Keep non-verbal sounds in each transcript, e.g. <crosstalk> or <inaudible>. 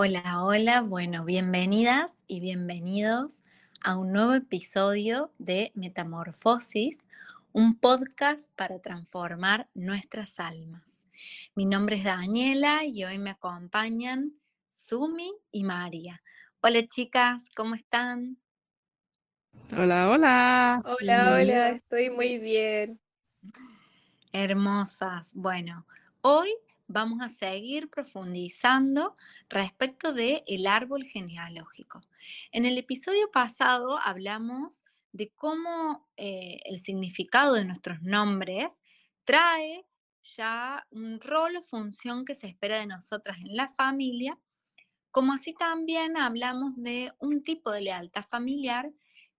Hola, hola, bueno, bienvenidas y bienvenidos a un nuevo episodio de Metamorfosis, un podcast para transformar nuestras almas. Mi nombre es Daniela y hoy me acompañan Sumi y María. Hola chicas, ¿cómo están? Hola, hola. Hola, hola, estoy muy bien. Hermosas. Bueno, hoy vamos a seguir profundizando respecto del el árbol genealógico. En el episodio pasado hablamos de cómo eh, el significado de nuestros nombres trae ya un rol o función que se espera de nosotras en la familia, como así también hablamos de un tipo de lealtad familiar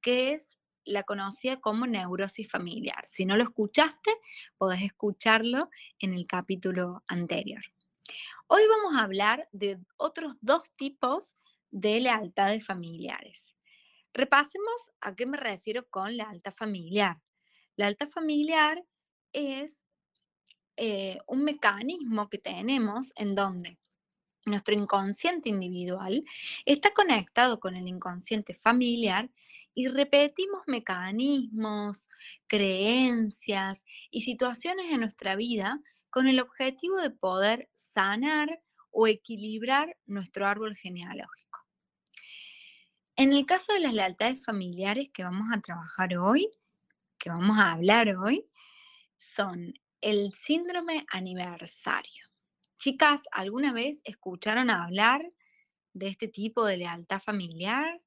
que es la conocida como neurosis familiar. Si no lo escuchaste, podés escucharlo en el capítulo anterior. Hoy vamos a hablar de otros dos tipos de lealtades familiares. Repasemos a qué me refiero con lealtad familiar. La lealtad familiar es eh, un mecanismo que tenemos en donde nuestro inconsciente individual está conectado con el inconsciente familiar y repetimos mecanismos, creencias y situaciones en nuestra vida con el objetivo de poder sanar o equilibrar nuestro árbol genealógico. En el caso de las lealtades familiares que vamos a trabajar hoy, que vamos a hablar hoy, son el síndrome aniversario. Chicas, ¿alguna vez escucharon hablar de este tipo de lealtad familiar?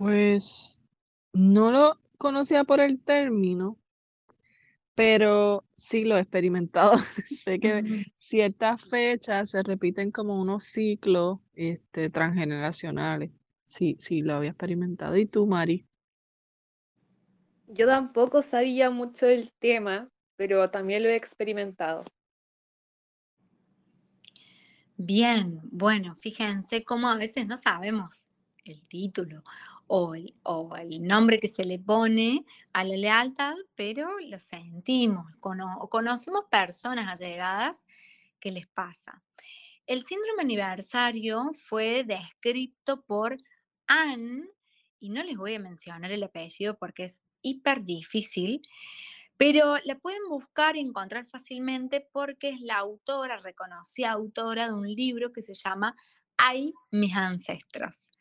Pues no lo conocía por el término, pero sí lo he experimentado. <laughs> sé que ciertas fechas se repiten como unos ciclos este, transgeneracionales. Sí, sí, lo había experimentado. ¿Y tú, Mari? Yo tampoco sabía mucho del tema, pero también lo he experimentado. Bien, bueno, fíjense cómo a veces no sabemos el título o el, nombre que se le pone a la lealtad, pero lo sentimos, conocemos personas allegadas que les pasa. El síndrome aniversario fue descrito por Anne, y no les voy a mencionar el apellido porque es hiper difícil, pero la pueden buscar y encontrar fácilmente porque es la autora, reconocida autora de un libro que se llama Hay mis ancestras.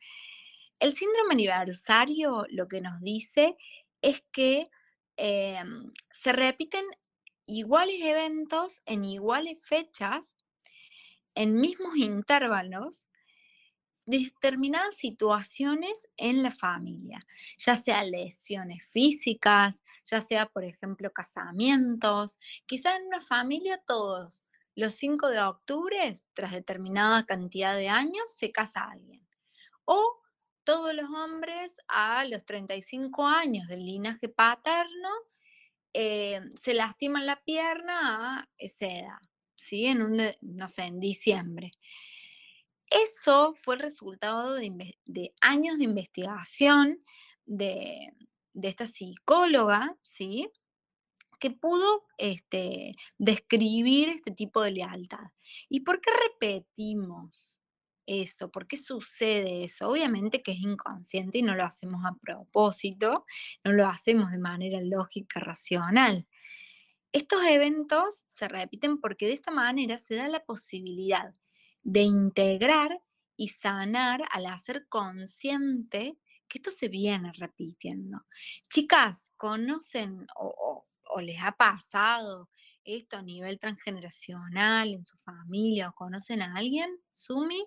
El síndrome aniversario lo que nos dice es que em, se repiten iguales eventos en iguales fechas, en mismos intervalos, determinadas situaciones en la familia, ya sea lesiones físicas, ya sea, por ejemplo, casamientos, quizá en una familia todos los 5 de octubre, tras determinada cantidad de años, se casa alguien. O todos los hombres a los 35 años del linaje paterno eh, se lastiman la pierna a esa edad, ¿sí? En un, no sé, en diciembre. Eso fue el resultado de, años de investigación de, esta psicóloga, ¿sí? que pudo este, describir este tipo de lealtad. ¿Y por qué repetimos eso? ¿Por qué sucede eso? Obviamente que es inconsciente y no lo hacemos a propósito, no lo hacemos de manera lógica, racional. Estos eventos se repiten porque de esta manera se da la posibilidad de integrar y sanar al hacer consciente que esto se viene repitiendo. Chicas, ¿conocen o, o les ha pasado esto a nivel transgeneracional en su familia o conocen a alguien? Sumi.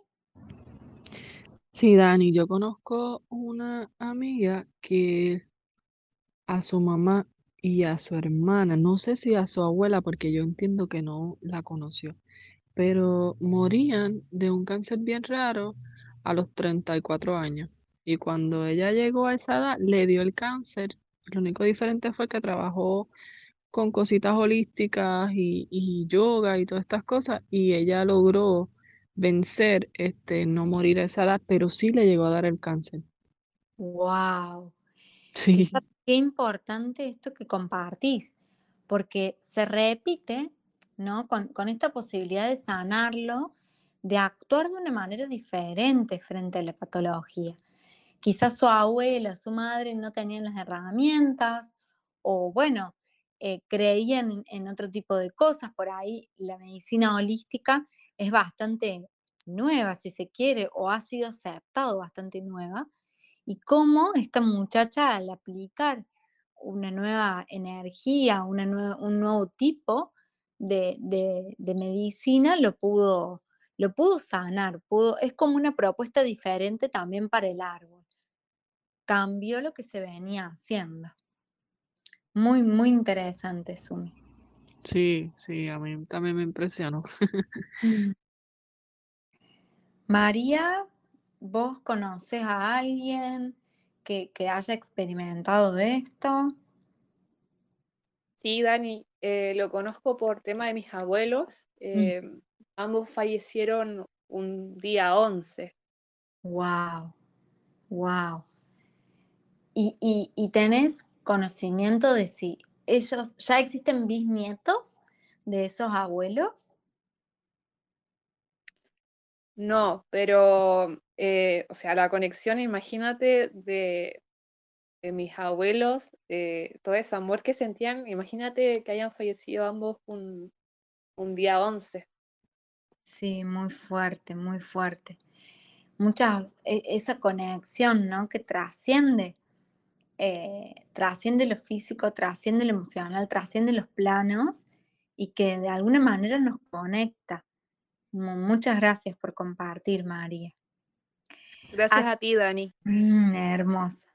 Sí, Dani, yo conozco una amiga que a su mamá y a su hermana, no sé si a su abuela, porque yo entiendo que no la conoció, pero morían de un cáncer bien raro a los 34 años. Y cuando ella llegó a esa edad, le dio el cáncer. Lo único diferente fue que trabajó con cositas holísticas y, y yoga y todas estas cosas, y ella logró vencer, este, no morir a esa edad, pero sí le llegó a dar el cáncer. Wow. Sí. qué importante esto que compartís, porque se repite ¿no? Con, con esta posibilidad de sanarlo, de actuar de una manera diferente frente a la patología. Quizás su abuela, su madre no tenían las herramientas o bueno, eh, creían en, otro tipo de cosas. Por ahí la medicina holística es bastante nueva, si se quiere, o ha sido aceptado bastante nueva. Y cómo esta muchacha al aplicar una nueva energía, una un nuevo tipo de, medicina, lo pudo, lo pudo sanar. Pudo, es como una propuesta diferente también para el árbol. Cambió lo que se venía haciendo. Muy, muy interesante, Sumi. Sí, sí, a mí también me impresionó. <laughs> Mm. María, ¿vos conoces a alguien que, haya experimentado esto? Sí, Dani, eh, lo conozco por tema de mis abuelos. Mm. Em, ambos fallecieron un día 11. Wow, wow. ¿Y, y, y tenés conocimiento de si ellos, ya existen bisnietos de esos abuelos? No, pero, eh, o sea, la conexión, imagínate, de, mis abuelos, eh, todo ese amor que sentían, imagínate que hayan fallecido ambos un, un día 11. Sí, muy fuerte, muy fuerte. Muchas, e, esa conexión, ¿no? Que trasciende eh, trasciende lo físico, trasciende lo emocional, trasciende los planos y que de alguna manera nos conecta. Muchas gracias por compartir, María. Gracias a ti, Dani. Mm, hermosa.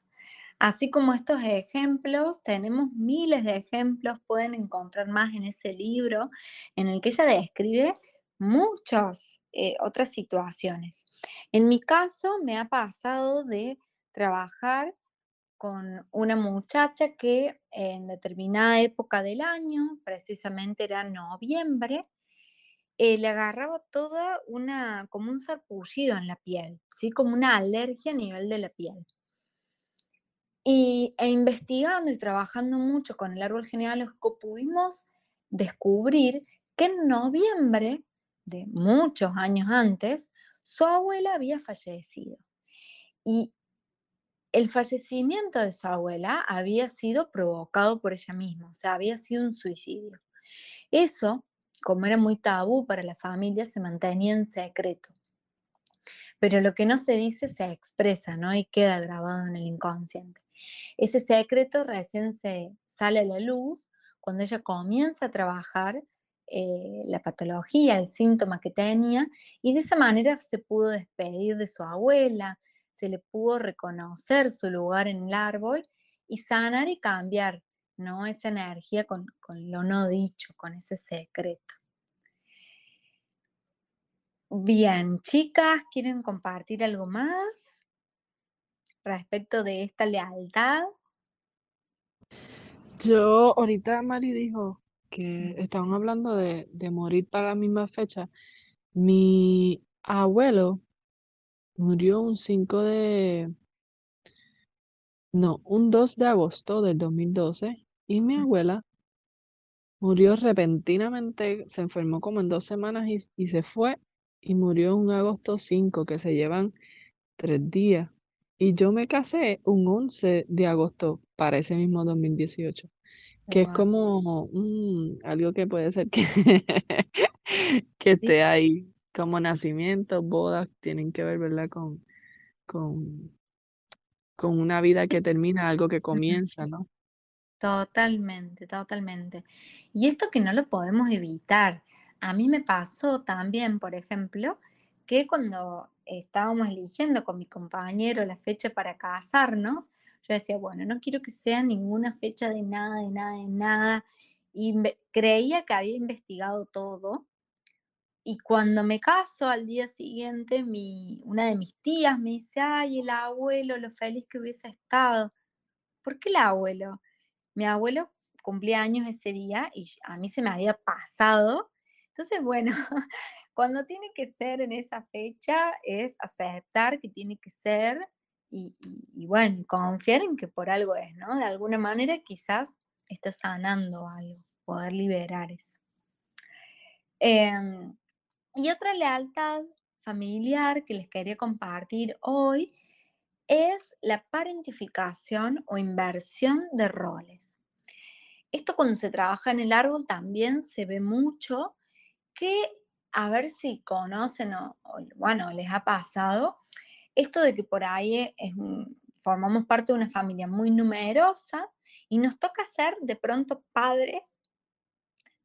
Así como estos ejemplos, tenemos miles de ejemplos, pueden encontrar más en ese libro en el que ella describe muchas eh, otras situaciones. En mi caso, me ha pasado de trabajar con una muchacha que en determinada época del año, precisamente era noviembre, eh, le agarraba toda una, como un sarpullido en la piel, ¿sí? como una alergia a nivel de la piel. Y, e investigando y trabajando mucho con el árbol genealógico, pudimos descubrir que en noviembre de muchos años antes, su abuela había fallecido. Y el fallecimiento de su abuela había sido provocado por ella misma, o sea, había sido un suicidio. Eso, como era muy tabú para la familia, se mantenía en secreto. Pero lo que no se dice se expresa, ¿no? Y queda grabado en el inconsciente. Ese secreto recién se sale a la luz cuando ella comienza a trabajar eh, la patología, el síntoma que tenía, y de esa manera se pudo despedir de su abuela, se le pudo reconocer su lugar en el árbol y sanar y cambiar ¿no? esa energía con, lo no dicho, con ese secreto. Bien, chicas, ¿quieren compartir algo más respecto de esta lealtad? Yo, ahorita Mari dijo que estaban hablando de, de morir para la misma fecha. Mi abuelo Murió un 5 de... No, un 2 de agosto del 2012 y mi abuela murió repentinamente, se enfermó como en dos semanas y, se fue y murió un agosto 5, que se llevan tres días. Y yo me casé un 11 de agosto para ese mismo 2018, que es como algo que puede ser que, <laughs> que esté ahí como nacimientos, bodas, tienen que ver, ¿verdad? Con, con, con una vida que termina, algo que comienza, ¿no? Totalmente, totalmente. Y esto que no lo podemos evitar. A mí me pasó también, por ejemplo, que cuando estábamos eligiendo con mi compañero la fecha para casarnos, yo decía, bueno, no quiero que sea ninguna fecha de nada, de nada, de nada. Y creía que había investigado todo y cuando me caso al día siguiente, mi, una de mis tías me dice, ay, el abuelo, lo feliz que hubiese estado. ¿Por qué el abuelo? Mi abuelo cumplía años ese día y a mí se me había pasado. Entonces, bueno, <laughs> cuando tiene que ser en esa fecha es aceptar que tiene que ser y, bueno, confiar en que por algo es, ¿no? De alguna manera quizás está sanando algo, poder liberar eso. Em, y otra lealtad familiar que les quería compartir hoy es la parentificación o inversión de roles. Esto cuando se trabaja en el árbol también se ve mucho que, a ver si conocen o, bueno, les ha pasado, esto de que por ahí formamos parte de una familia muy numerosa y nos toca ser de pronto padres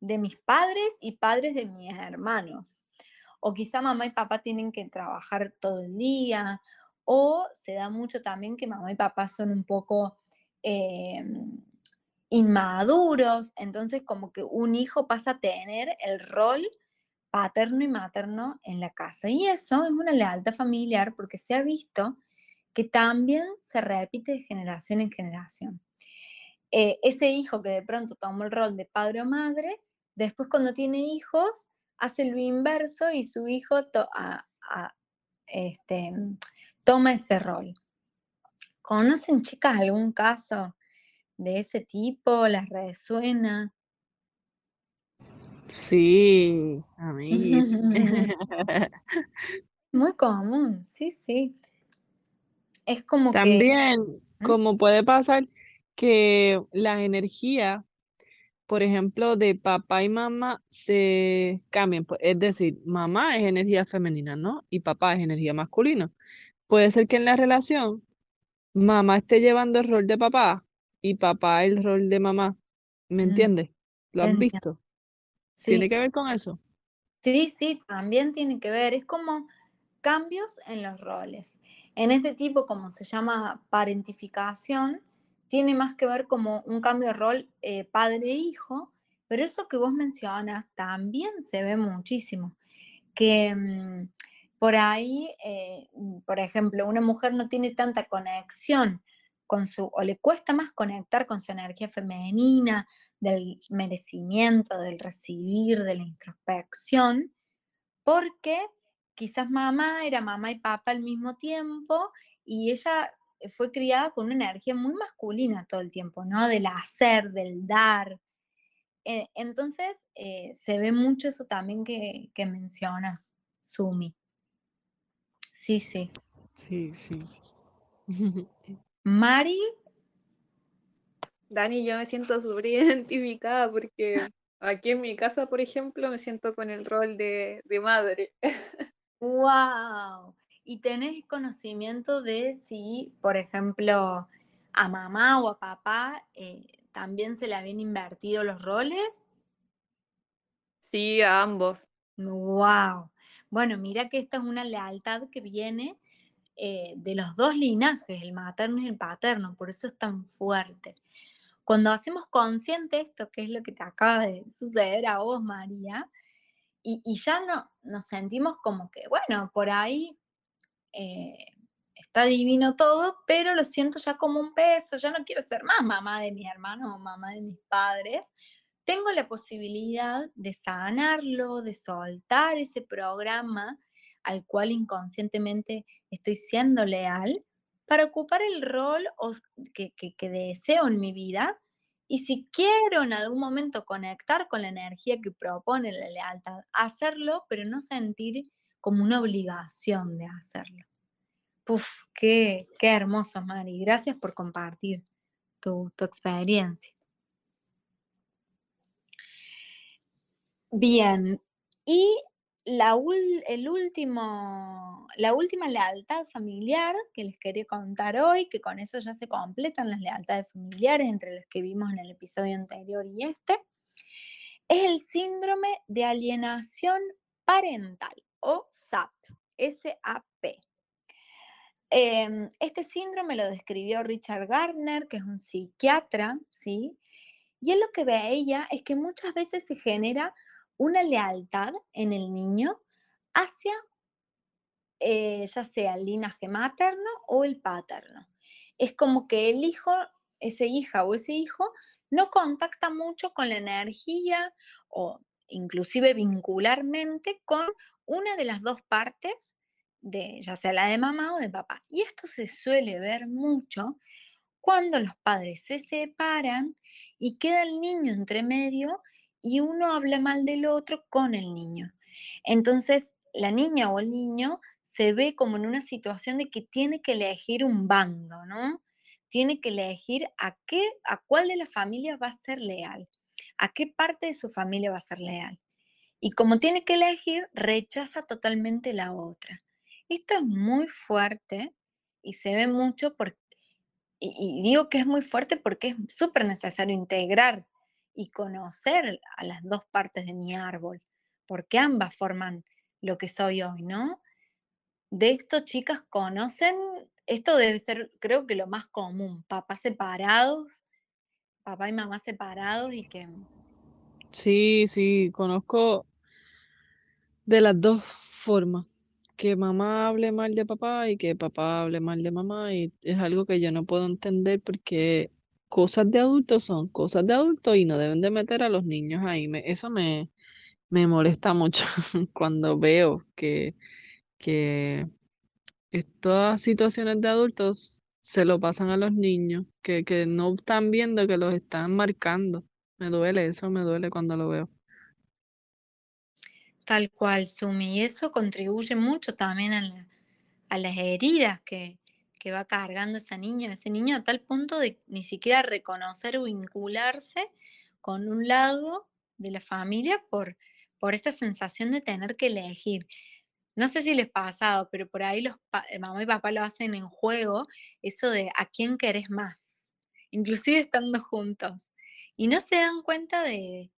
de mis padres y padres de mis hermanos. O quizá mamá y papá tienen que trabajar todo el día, o se da mucho también que mamá y papá son un poco em, inmaduros, entonces como que un hijo pasa a tener el rol paterno y materno en la casa. Y eso es una lealtad familiar porque se ha visto que también se repite de generación en generación. Eh, ese hijo que de pronto tomó el rol de padre o madre, después cuando tiene hijos, hace lo inverso y su hijo este, toma ese rol. ¿Conocen, chicas, algún caso de ese tipo? ¿Las resuena? Sí, amigos. <laughs> Muy común, sí, sí. Es como que... También, como puede pasar que la energía, por ejemplo, de papá y mamá se cambian. Pues, es decir, mamá es energía femenina, ¿no? Y papá es energía masculina. Puede ser que en la relación mamá esté llevando el rol de papá y papá el rol de mamá. ¿Me entiendes? ¿Lo has visto? ¿Tiene que ver con eso? Sí, sí, también tiene que ver. Es como cambios en los roles. En este tipo, como se llama parentificación, tiene más que ver como un cambio de rol eh, padre-hijo, pero eso que vos mencionas también se ve muchísimo. Que mm, por ahí, eh, mm, por ejemplo, una mujer no tiene tanta conexión con su, o le cuesta más conectar con su energía femenina, del merecimiento, del recibir, de la introspección, porque quizás mamá era mamá y papá al mismo tiempo y ella fue criada con una energía muy masculina todo el tiempo, ¿no? Del hacer, del dar. Eh, entonces, eh, se ve mucho eso también que, que mencionas, Sumi. Sí, sí. Sí, sí. <laughs> Mari. Dani, yo me siento súper <laughs> identificada porque aquí en mi casa, por ejemplo, me siento con el rol de, madre. <laughs> ¡Wow! ¿Y tenés conocimiento de si, por ejemplo, a mamá o a papá eh, también se le habían invertido los roles? Sí, a ambos. ¡Wow! Bueno, mira que esta es una lealtad que viene eh, de los dos linajes, el materno y el paterno, por eso es tan fuerte. Cuando hacemos consciente esto, que es lo que te acaba de suceder a vos, María, y, ya no, nos sentimos como que, bueno, por ahí eh, está divino todo, pero lo siento ya como un peso, ya no quiero ser más mamá de mis hermanos o mamá de mis padres, tengo la posibilidad de sanarlo, de soltar ese programa al cual inconscientemente estoy siendo leal para ocupar el rol que, deseo en mi vida. Y si quiero en algún momento conectar con la energía que propone la lealtad, hacerlo, pero no sentir como una obligación de hacerlo. Puf, qué, qué hermoso, Mari. Gracias por compartir tu experiencia. Bien, y la, el último, la última lealtad familiar que les quería contar hoy, que con eso ya se completan las lealtades familiares entre las que vimos en el episodio anterior y este, es el síndrome de alienación parental o SAP, SAP. Em, este síndrome lo describió Richard Gardner, que es un psiquiatra, ¿sí? Y él lo que veía es que muchas veces se genera una lealtad en el niño hacia eh, ya sea el linaje materno o el paterno. Es como que el hijo, ese hija o ese hijo, no contacta mucho con la energía o inclusive vincularmente con una de las dos partes, de, ya sea la de mamá o de papá. Y esto se suele ver mucho cuando los padres se separan y queda el niño entre medio y uno habla mal del otro con el niño. Entonces, la niña o el niño se ve como en una situación de que tiene que elegir un bando, ¿no? Tiene que elegir a qué, a cuál de las familias va a ser leal, a qué parte de su familia va a ser leal. Y como tiene que elegir, rechaza totalmente la otra. Esto es muy fuerte y se ve mucho porque, y, y digo que es muy fuerte porque es súper necesario integrar y conocer a las dos partes de mi árbol, porque ambas forman lo que soy hoy, ¿no? De esto, chicas, conocen, esto debe ser, creo que lo más común, papás separados, papá y mamá separados y que... Sí, sí, conozco de las dos formas, que mamá hable mal de papá y que papá hable mal de mamá y es algo que yo no puedo entender porque cosas de adultos son cosas de adultos y no deben de meter a los niños ahí. Me, eso me, me molesta mucho <laughs> cuando veo que, que estas situaciones de adultos se lo pasan a los niños, que, que no están viendo que los están marcando. Me duele, eso me duele cuando lo veo. Tal cual, Sumi. Y eso contribuye mucho también a, la- las heridas que, que va cargando esa niña, ese niño, a tal punto de ni siquiera reconocer o vincularse con un lado de la familia por, por esta sensación de tener que elegir. No sé si les ha pasado, pero por ahí los eh, mamá y papá lo hacen en juego, eso de a quién querés más, inclusive estando juntos. Y no se dan cuenta de,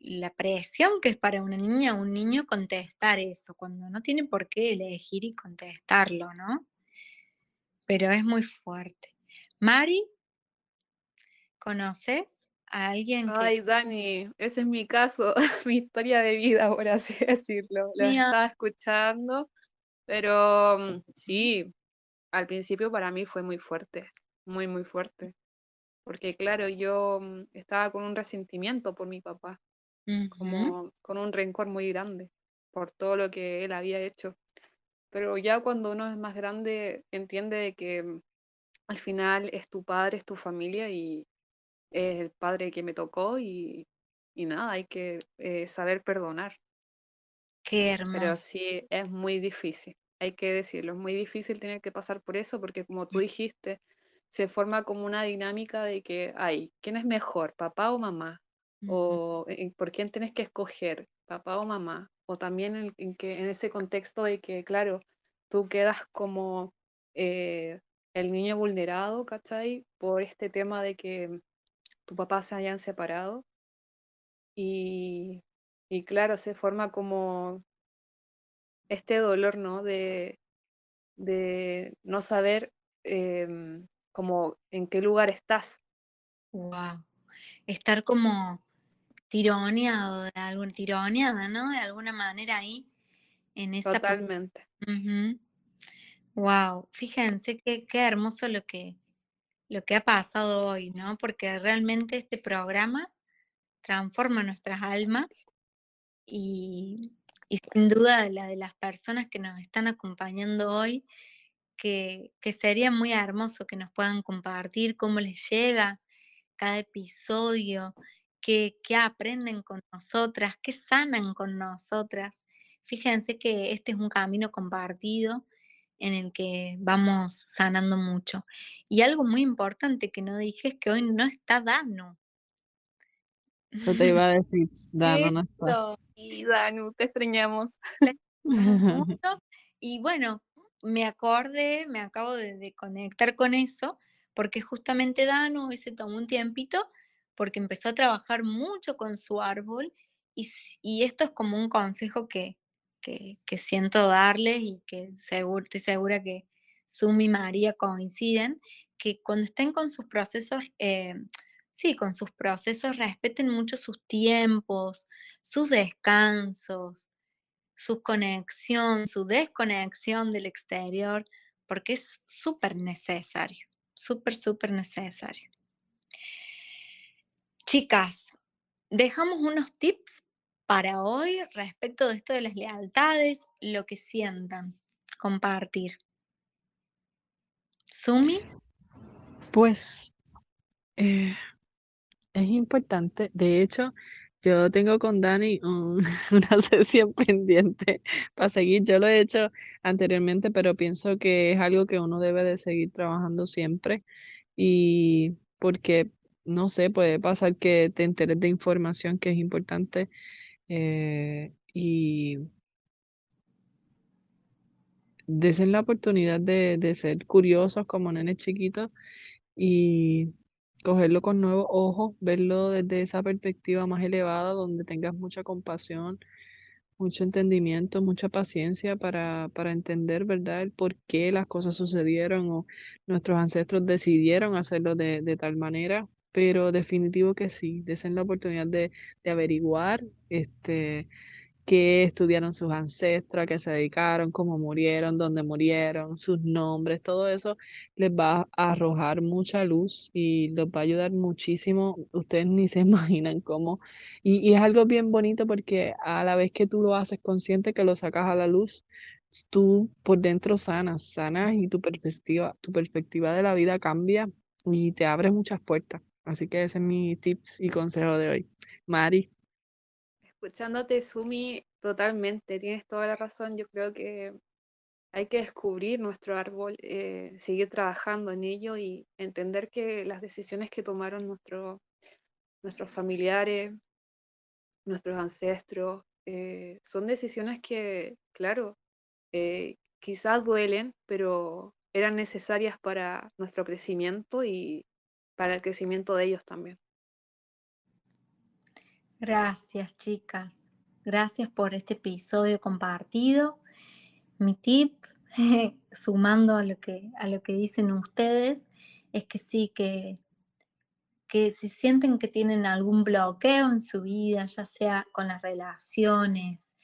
la presión que es para una niña o un niño contestar eso, cuando no tiene por qué elegir y contestarlo, ¿no? Pero es muy fuerte. Mari, ¿conoces a alguien que... Ay, Dani, ese es mi caso, <laughs> mi historia de vida, por así <laughs> decirlo. Lo Mía. estaba escuchando, pero mm, sí, al principio para mí fue muy fuerte, muy, muy fuerte. Porque claro, yo mm, estaba con un resentimiento por mi papá, Como con un rencor muy grande por todo lo que él había hecho. Pero ya cuando uno es más grande, entiende de que mm, al final es tu padre, es tu familia y es el padre que me tocó y, y nada, hay que eh, saber perdonar. Qué Pero hermoso. sí, es muy difícil, hay que decirlo, es muy difícil tener que pasar por eso porque como tú dijiste, se forma como una dinámica de que, ay, ¿quién es mejor, papá o mamá? O eh, por quién tienes que escoger, papá o mamá. O también en, en que, en ese contexto de que, claro, tú quedas como eh, el niño vulnerado, ¿cachai? Por este tema de que tu papá se hayan separado. Y, y claro, se forma como este dolor, ¿no? De, de no saber em, como en qué lugar estás. Wow. Estar como tironeado de alguna tironeada, ¿no? De alguna manera ahí en esa Totalmente. Wow, fíjense qué, qué hermoso lo que, lo que ha pasado hoy, ¿no? Porque realmente este programa transforma nuestras almas y, y sin duda la de las personas que nos están acompañando hoy, que, que sería muy hermoso que nos puedan compartir cómo les llega cada episodio, qué, qué aprenden con nosotras, qué sanan con nosotras. Fíjense que este es un camino compartido en el que vamos sanando mucho. Y algo muy importante que no dije es que hoy no está Dano. Yo te iba a decir, <laughs> Dano no está. Y Danu, te extrañamos. <laughs> Y bueno, me acordé, me acabo de, de conectar con eso, porque justamente Dano hoy se tomó un tiempito porque empezó a trabajar mucho con su árbol y, y esto es como un consejo que, que, que siento darles y que seguro, estoy segura que Sumi y María coinciden, que cuando estén con sus procesos, eh, sí, con sus procesos, respeten mucho sus tiempos, sus descansos su conexión, su desconexión del exterior, porque es súper necesario, súper, súper necesario. Chicas, dejamos unos tips para hoy respecto de esto de las lealtades, lo que sientan, compartir. Sumi, Pues eh, es importante. De hecho, yo tengo con Dani un- <laughs> una sesión pendiente para seguir. Yo lo he hecho anteriormente, pero pienso que es algo que uno debe de seguir trabajando siempre. Y porque, no sé, puede pasar que te enteres de información que es importante eh, y desen la oportunidad de, de ser curiosos como nenes chiquitos y cogerlo con nuevos ojos, verlo desde esa perspectiva más elevada, donde tengas mucha compasión, mucho entendimiento, mucha paciencia para, para entender, ¿verdad?, el por qué las cosas sucedieron o nuestros ancestros decidieron hacerlo de, de tal manera. Pero definitivo que sí, desen la oportunidad de, de averiguar, este, qué estudiaron sus ancestros, a qué se dedicaron, cómo murieron, dónde murieron, sus nombres, todo eso les va a arrojar mucha luz y los va a ayudar muchísimo. Ustedes ni se <laughs> imaginan cómo. Y, y es algo bien bonito porque a la vez que tú lo haces consciente, que lo sacas a la luz, tú por dentro sanas, sanas y tu perspectiva, tu perspectiva de la vida cambia y te abre muchas puertas. Así que ese es mi tips y consejo de hoy. Mari. Escuchándote, Sumi, totalmente, tienes toda la razón. Yo creo que hay que descubrir nuestro árbol, eh, seguir trabajando en ello y entender que las decisiones que tomaron nuestro- nuestros familiares, nuestros ancestros, eh, son decisiones que, claro, eh, quizás duelen, pero eran necesarias para nuestro crecimiento y para el crecimiento de ellos también. Gracias, chicas. Gracias por este episodio compartido. Mi tip, <laughs> sumando a lo que, a lo que dicen ustedes, es que sí, que, que si sienten que tienen algún bloqueo en su vida, ya sea con las relaciones,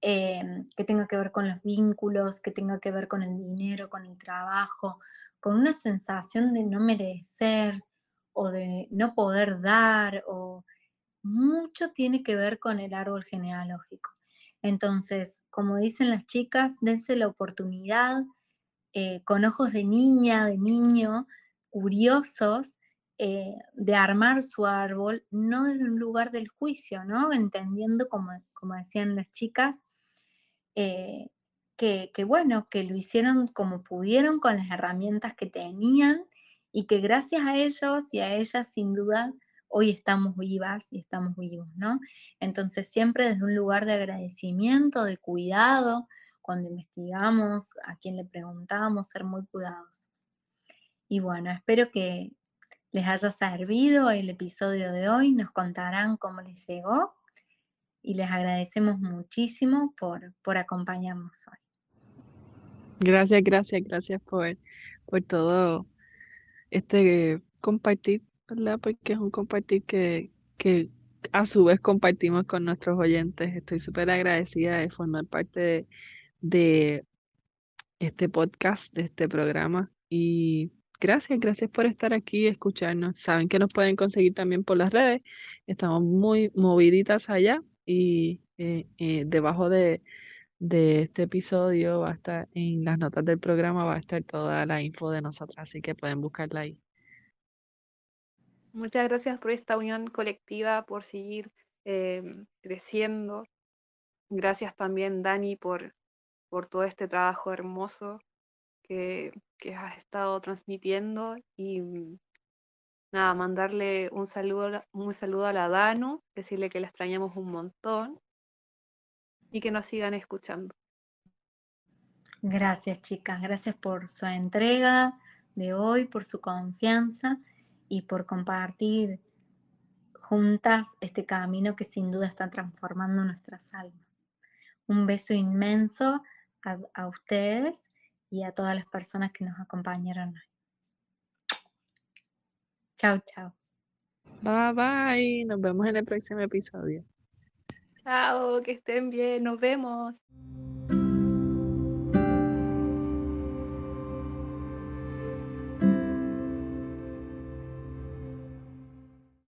em, que tenga que ver con los vínculos, que tenga que ver con el dinero, con el trabajo, con una sensación de no merecer o de no poder dar o mucho tiene que ver con el árbol genealógico. Entonces, como dicen las chicas, dense la oportunidad eh, con ojos de niña, de niño, curiosos, eh, de armar su árbol, no desde un lugar del juicio, ¿no? Entendiendo, como, como decían las chicas, eh, que, que bueno, que lo hicieron como pudieron con las herramientas que tenían y que gracias a ellos y a ellas sin duda hoy estamos vivas y estamos vivos, ¿no? Entonces siempre desde un lugar de agradecimiento, de cuidado, cuando investigamos, a quien le preguntamos, ser muy cuidadosos. Y bueno, espero que les haya servido el episodio de hoy, nos contarán cómo les llegó y les agradecemos muchísimo por, por acompañarnos hoy. Gracias, gracias, gracias por, por todo este compartir, ¿verdad? Porque es un compartir que, que a su vez compartimos con nuestros oyentes. Estoy súper agradecida de formar parte de, este podcast, de este programa. Y gracias, gracias por estar aquí y escucharnos. Saben que nos pueden conseguir también por las redes. Estamos muy moviditas allá y eh, eh, debajo de, de este episodio va a estar en las notas del programa, va a estar toda la info de nosotras, así que pueden buscarla ahí. Muchas gracias por esta unión colectiva, por seguir em, creciendo. Gracias también, Dani, por, por todo este trabajo hermoso que, que has estado transmitiendo. Y mm, nada, mandarle un saludo, un saludo a la Danu, decirle que la extrañamos un montón y que nos sigan escuchando. Gracias chicas, gracias por su entrega de hoy, por su confianza y por compartir juntas este camino que sin duda está transformando nuestras almas. Un beso inmenso a, a ustedes y a todas las personas que nos acompañaron hoy. Chao, chao. Bye bye, nos vemos en el próximo episodio. Chao, que estén bien, nos vemos.